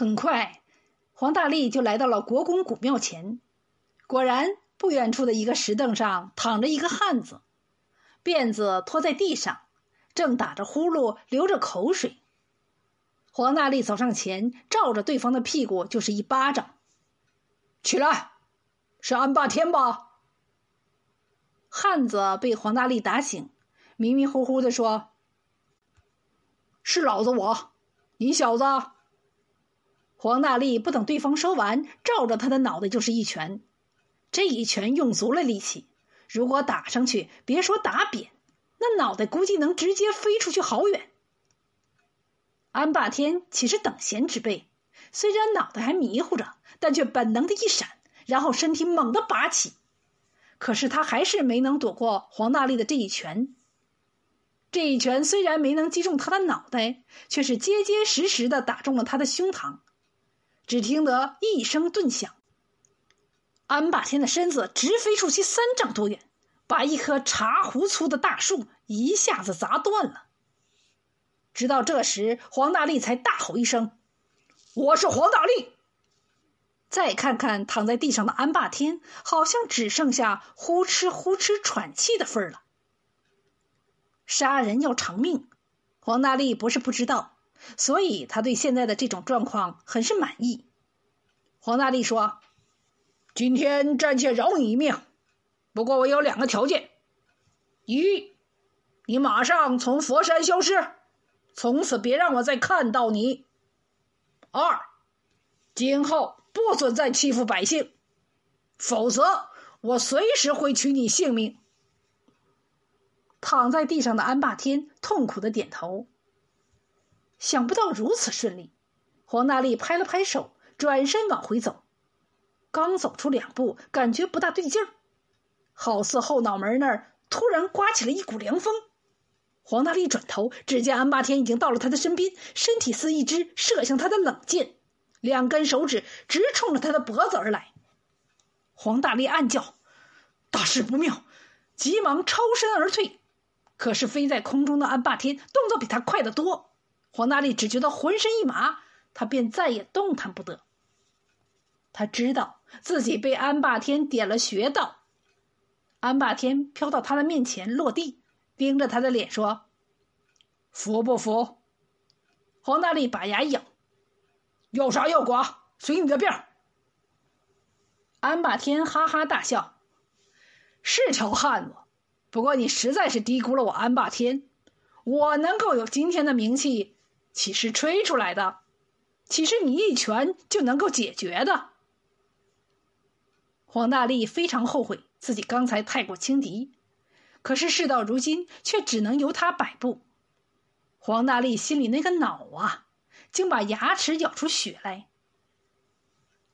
很快，黄大力就来到了国公古庙前。果然，不远处的一个石凳上躺着一个汉子，辫子拖在地上，正打着呼噜，流着口水。黄大力走上前，照着对方的屁股就是一巴掌。起来，是安霸天吧？汉子被黄大力打醒，迷迷糊糊的说：“是老子我，你小子。”黄大力不等对方说完，照着他的脑袋就是一拳。这一拳用足了力气，如果打上去，别说打扁，那脑袋估计能直接飞出去好远。安霸天岂是等闲之辈？虽然脑袋还迷糊着，但却本能的一闪，然后身体猛地拔起。可是他还是没能躲过黄大力的这一拳。这一拳虽然没能击中他的脑袋，却是结结实实的打中了他的胸膛。只听得一声顿响，安霸天的身子直飞出去三丈多远，把一棵茶壶粗的大树一下子砸断了。直到这时，黄大力才大吼一声：“我是黄大力！”再看看躺在地上的安霸天，好像只剩下呼哧呼哧喘气的份儿了。杀人要偿命，黄大力不是不知道。所以他对现在的这种状况很是满意。黄大力说：“今天暂且饶你一命，不过我有两个条件：一，你马上从佛山消失，从此别让我再看到你；二，今后不准再欺负百姓，否则我随时会取你性命。”躺在地上的安霸天痛苦的点头。想不到如此顺利，黄大力拍了拍手，转身往回走。刚走出两步，感觉不大对劲儿，好似后脑门那儿突然刮起了一股凉风。黄大力转头，只见安霸天已经到了他的身边，身体似一支射向他的冷箭，两根手指直冲着他的脖子而来。黄大力暗叫：“大事不妙！”急忙超身而退。可是飞在空中的安霸天动作比他快得多。黄大力只觉得浑身一麻，他便再也动弹不得。他知道自己被安霸天点了穴道。安霸天飘到他的面前落地，盯着他的脸说：“服不服？”黄大力把牙一咬：“要杀要剐，随你的便。”安霸天哈哈大笑：“是条汉子，不过你实在是低估了我安霸天。我能够有今天的名气。”岂是吹出来的？岂是你一拳就能够解决的？黄大力非常后悔自己刚才太过轻敌，可是事到如今却只能由他摆布。黄大力心里那个恼啊，竟把牙齿咬出血来。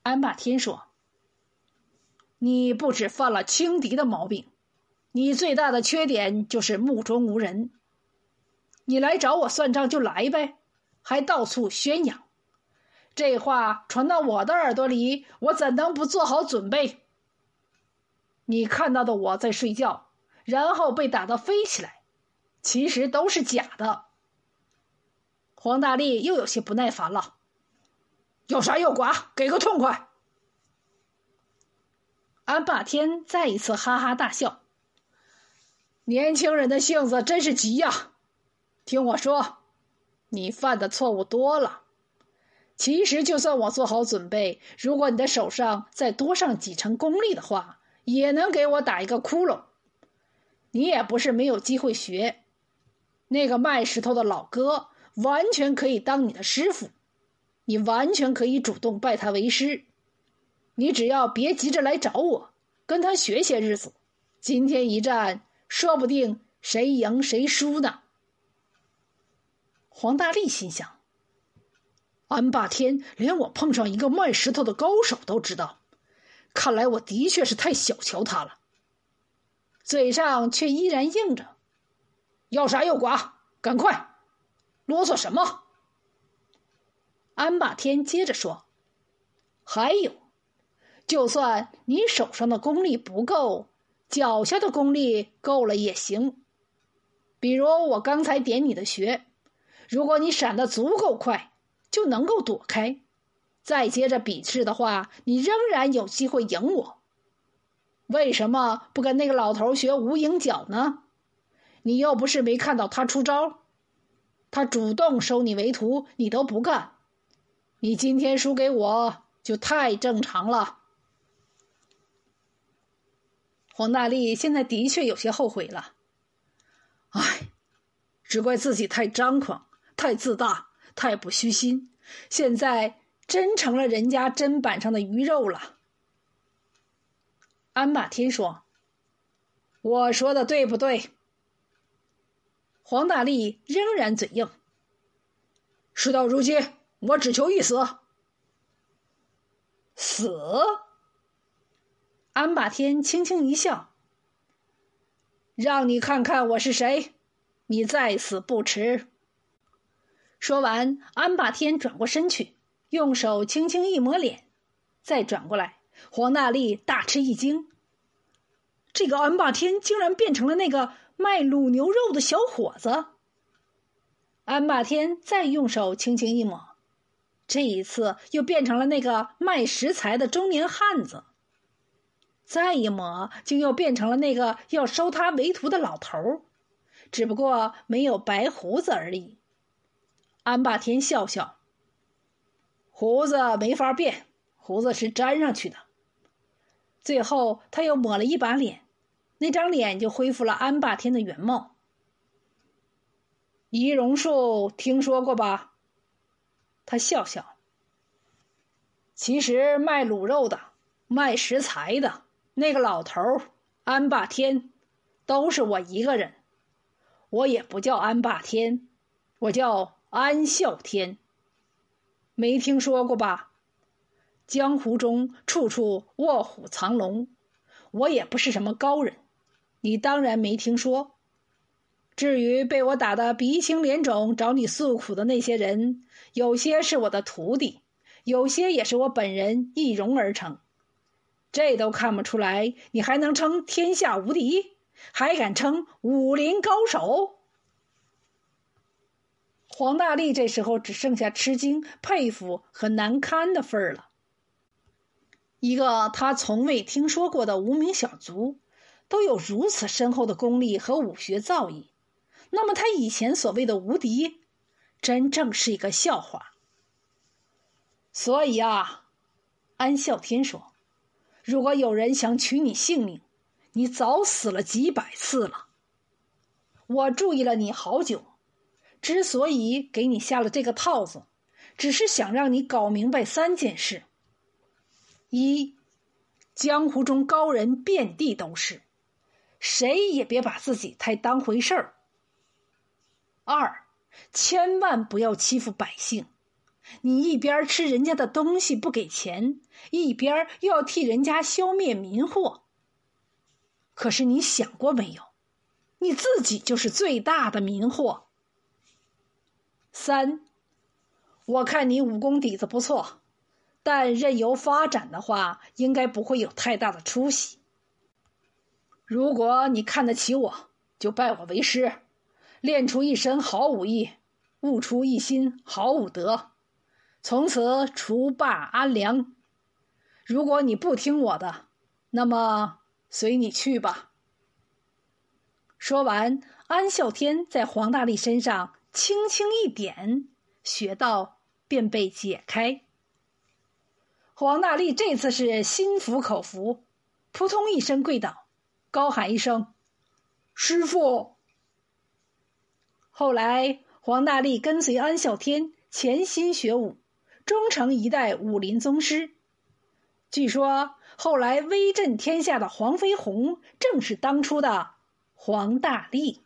安霸天说：“你不止犯了轻敌的毛病，你最大的缺点就是目中无人。你来找我算账就来呗。”还到处宣扬，这话传到我的耳朵里，我怎能不做好准备？你看到的我在睡觉，然后被打到飞起来，其实都是假的。黄大力又有些不耐烦了，要杀要剐，给个痛快！安霸天再一次哈哈大笑，年轻人的性子真是急呀！听我说。你犯的错误多了。其实，就算我做好准备，如果你的手上再多上几成功力的话，也能给我打一个窟窿。你也不是没有机会学。那个卖石头的老哥完全可以当你的师傅，你完全可以主动拜他为师。你只要别急着来找我，跟他学些日子。今天一战，说不定谁赢谁输呢。黄大力心想：“安霸天连我碰上一个卖石头的高手都知道，看来我的确是太小瞧他了。”嘴上却依然硬着：“要杀要剐，赶快！啰嗦什么？”安霸天接着说：“还有，就算你手上的功力不够，脚下的功力够了也行。比如我刚才点你的穴。”如果你闪得足够快，就能够躲开。再接着比试的话，你仍然有机会赢我。为什么不跟那个老头学无影脚呢？你又不是没看到他出招，他主动收你为徒，你都不干。你今天输给我就太正常了。黄大力现在的确有些后悔了，唉，只怪自己太张狂、太自大、太不虚心，现在真成了人家砧板上的鱼肉了。安霸天说：“我说的对不对？”黄大力仍然嘴硬。事到如今，我只求一死。死。安霸天轻轻一笑：“让你看看我是谁，你再死不迟。”说完，安霸天转过身去，用手轻轻一抹脸，再转过来。黄大力大吃一惊：“这个安霸天竟然变成了那个卖卤牛肉的小伙子！”安霸天再用手轻轻一抹，这一次又变成了那个卖食材的中年汉子。再一抹，竟又变成了那个要收他为徒的老头儿，只不过没有白胡子而已。安霸天笑笑：“胡子没法变，胡子是粘上去的。”最后，他又抹了一把脸，那张脸就恢复了安霸天的原貌。仪容术听说过吧？他笑笑：“其实卖卤肉的，卖食材的。”那个老头安霸天，都是我一个人。我也不叫安霸天，我叫安啸天。没听说过吧？江湖中处处卧虎藏龙，我也不是什么高人，你当然没听说。至于被我打得鼻青脸肿找你诉苦的那些人，有些是我的徒弟，有些也是我本人易容而成。这都看不出来，你还能称天下无敌，还敢称武林高手？黄大力这时候只剩下吃惊、佩服和难堪的份儿了。一个他从未听说过的无名小卒，都有如此深厚的功力和武学造诣，那么他以前所谓的无敌，真正是一个笑话。所以啊，安啸天说。如果有人想取你性命，你早死了几百次了。我注意了你好久，之所以给你下了这个套子，只是想让你搞明白三件事：一，江湖中高人遍地都是，谁也别把自己太当回事儿；二，千万不要欺负百姓。你一边吃人家的东西不给钱，一边又要替人家消灭民祸。可是你想过没有，你自己就是最大的民祸。三，我看你武功底子不错，但任由发展的话，应该不会有太大的出息。如果你看得起我，就拜我为师，练出一身好武艺，悟出一心好武德。从此除霸安良。如果你不听我的，那么随你去吧。说完，安啸天在黄大力身上轻轻一点，穴道便被解开。黄大力这次是心服口服，扑通一声跪倒，高喊一声：“师傅！”后来，黄大力跟随安啸天潜心学武。终成一代武林宗师。据说后来威震天下的黄飞鸿，正是当初的黄大力。